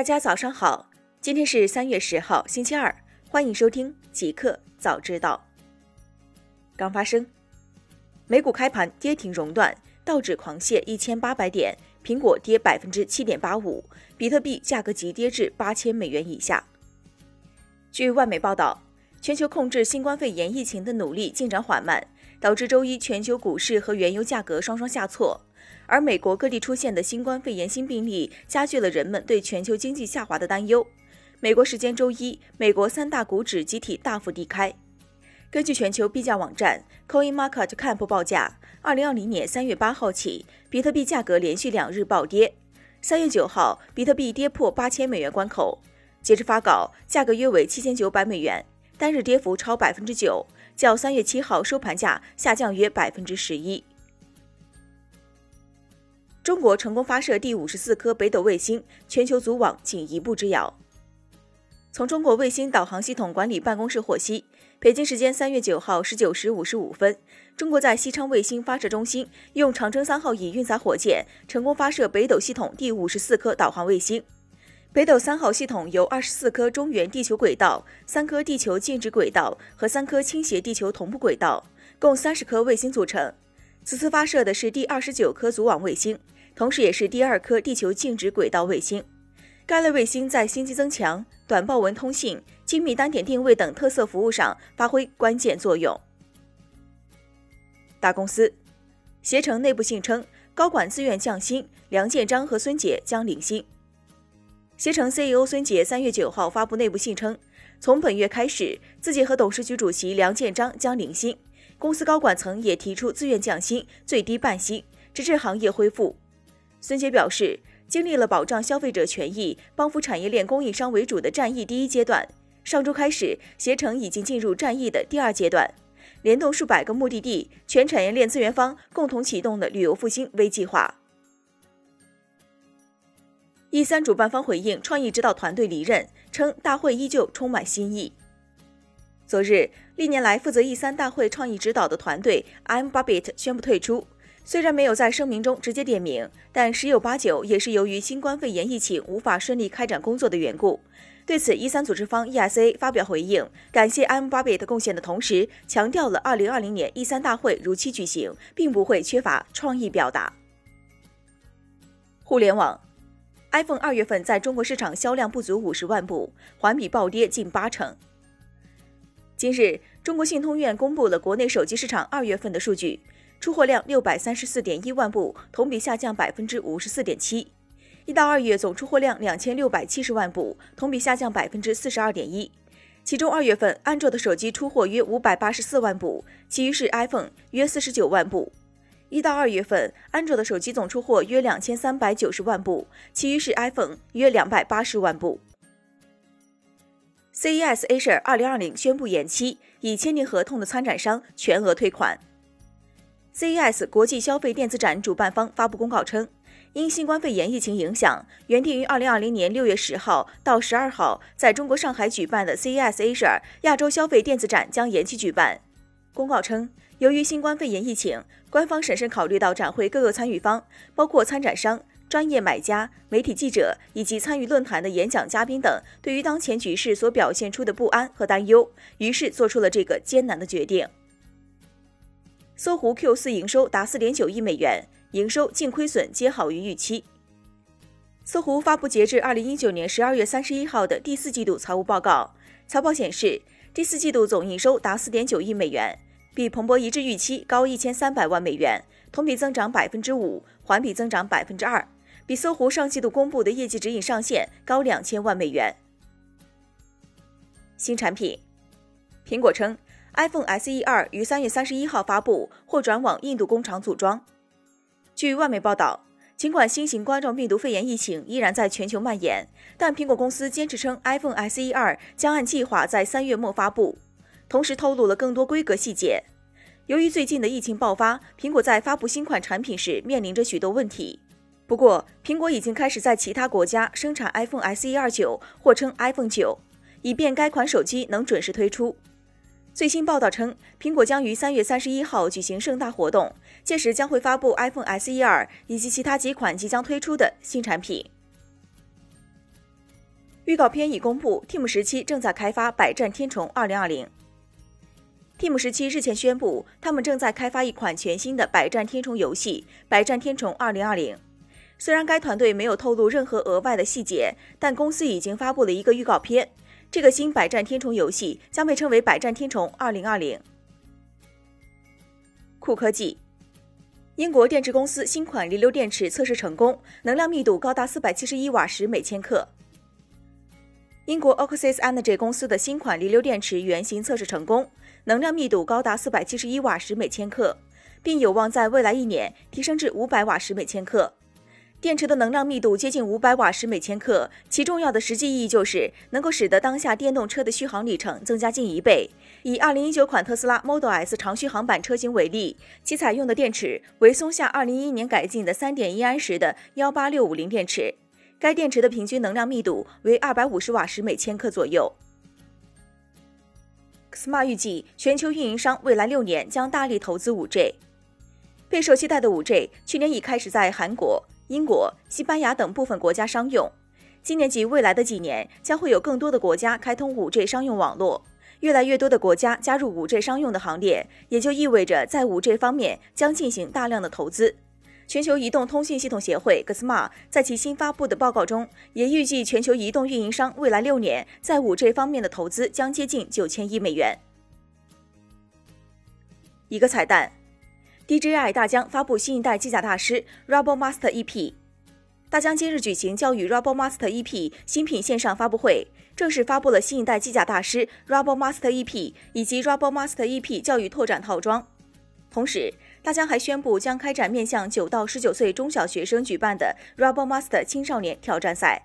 大家早上好，今天是三月十号，星期二，欢迎收听极客早知道。刚发生，美股开盘跌停熔断，道指狂泻一千八百点，苹果跌百分之七点八五，比特币价格急跌至八千美元以下。据外媒报道，全球控制新冠肺炎疫情的努力进展缓慢，导致周一全球股市和原油价格双双下挫。而美国各地出现的新冠肺炎新病例，加剧了人们对全球经济下滑的担忧。美国时间周一，美国三大股指集体大幅低开。根据全球币价网站 CoinMarketCap 报价，二零二零年三月八号起，比特币价格连续两日暴跌。三月九号，比特币跌破八千美元关口。截至发稿，价格约为七千九百美元，单日跌幅超百分之九，较三月七号收盘价下降约百分之十一。中国成功发射第五十四颗北斗卫星，全球组网仅一步之遥。从中国卫星导航系统管理办公室获悉，北京时间三月九号十九时五十五分，中国在西昌卫星发射中心用长征三号乙运载火箭成功发射北斗系统第五十四颗导航卫星。北斗三号系统由二十四颗中原地球轨道、三颗地球静止轨道和三颗倾斜地球同步轨道，共三十颗卫星组成。此次发射的是第二十九颗组网卫星。同时，也是第二颗地球静止轨道卫星。该类卫星在星际增强、短报文通信、精密单点定位等特色服务上发挥关键作用。大公司，携程内部信称，高管自愿降薪，梁建章和孙杰将领薪。携程 CEO 孙杰三月九号发布内部信称，从本月开始，自己和董事局主席梁建章将领薪，公司高管层也提出自愿降薪，最低半薪，直至行业恢复。孙杰表示，经历了保障消费者权益、帮扶产业链供应商为主的战役第一阶段，上周开始，携程已经进入战役的第二阶段，联动数百个目的地，全产业链资源方共同启动的旅游复兴微计划。E 三主办方回应创意指导团队离任，称大会依旧充满新意。昨日，历年来负责 E 三大会创意指导的团队 I'm Babbit 宣布退出。虽然没有在声明中直接点名，但十有八九也是由于新冠肺炎疫情无法顺利开展工作的缘故。对此，一三组织方 ESA 发表回应，感谢 M 巴贝的贡献的同时，强调了二零二零年一三大会如期举行，并不会缺乏创意表达。互联网，iPhone 二月份在中国市场销量不足五十万部，环比暴跌近八成。今日，中国信通院公布了国内手机市场二月份的数据。出货量六百三十四点一万部，同比下降百分之五十四点七。一到二月总出货量两千六百七十万部，同比下降百分之四十二点一。其中二月份安卓的手机出货约五百八十四万部，其余是 iPhone 约四十九万部。一到二月份安卓的手机总出货约两千三百九十万部，其余是 iPhone 约两百八十万部。CES Asia 二零二零宣布延期，已签订合同的参展商全额退款。CES 国际消费电子展主办方发布公告称，因新冠肺炎疫情影响，原定于2020年6月10号到12号在中国上海举办的 CES Asia 亚洲消费电子展将延期举办。公告称，由于新冠肺炎疫情，官方审慎考虑到展会各个参与方，包括参展商、专业买家、媒体记者以及参与论坛的演讲嘉宾等，对于当前局势所表现出的不安和担忧，于是做出了这个艰难的决定。搜狐 Q 四营收达四点九亿美元，营收净亏损皆好于预期。搜狐发布截至二零一九年十二月三十一号的第四季度财务报告，财报显示，第四季度总营收达四点九亿美元，比彭博一致预期高一千三百万美元，同比增长百分之五，环比增长百分之二，比搜狐上季度公布的业绩指引上限高两千万美元。新产品，苹果称。iPhone SE 二于三月三十一号发布，或转往印度工厂组装。据外媒报道，尽管新型冠状病毒肺炎疫情依然在全球蔓延，但苹果公司坚持称 iPhone SE 二将按计划在三月末发布，同时透露了更多规格细节。由于最近的疫情爆发，苹果在发布新款产品时面临着许多问题。不过，苹果已经开始在其他国家生产 iPhone SE 二九，或称 iPhone 九，以便该款手机能准时推出。最新报道称，苹果将于三月三十一号举行盛大活动，届时将会发布 iPhone SE 二以及其他几款即将推出的新产品。预告片已公布，Team 十七正在开发《百战天虫二零二零》。Team 十七日前宣布，他们正在开发一款全新的《百战天虫》游戏《百战天虫二零二零》。虽然该团队没有透露任何额外的细节，但公司已经发布了一个预告片。这个新《百战天虫》游戏将被称为《百战天虫二零二零》。酷科技，英国电池公司新款离流电池测试成功，能量密度高达四百七十一瓦时每千克。英国 Oxis Energy 公司的新款离流电池原型测试成功，能量密度高达四百七十一瓦时每千克，并有望在未来一年提升至五百瓦时每千克。电池的能量密度接近五百瓦时每千克，其重要的实际意义就是能够使得当下电动车的续航里程增加近一倍。以2019款特斯拉 Model S 长续航版车型为例，其采用的电池为松下2011年改进的3.1安时的18650电池，该电池的平均能量密度为250瓦时每千克左右。Xma 预计，全球运营商未来六年将大力投资 5G。备受期待的 5G，去年已开始在韩国。英国、西班牙等部分国家商用，今年及未来的几年将会有更多的国家开通 5G 商用网络，越来越多的国家加入 5G 商用的行列，也就意味着在 5G 方面将进行大量的投资。全球移动通信系统协会 GSMA 在其新发布的报告中，也预计全球移动运营商未来六年在 5G 方面的投资将接近九千亿美元。一个彩蛋。DJI 大疆发布新一代机甲大师 RoboMaster EP。大疆今日举行教育 RoboMaster EP 新品线上发布会，正式发布了新一代机甲大师 RoboMaster EP 以及 RoboMaster EP 教育拓展套装。同时，大疆还宣布将开展面向九到十九岁中小学生举办的 RoboMaster 青少年挑战赛。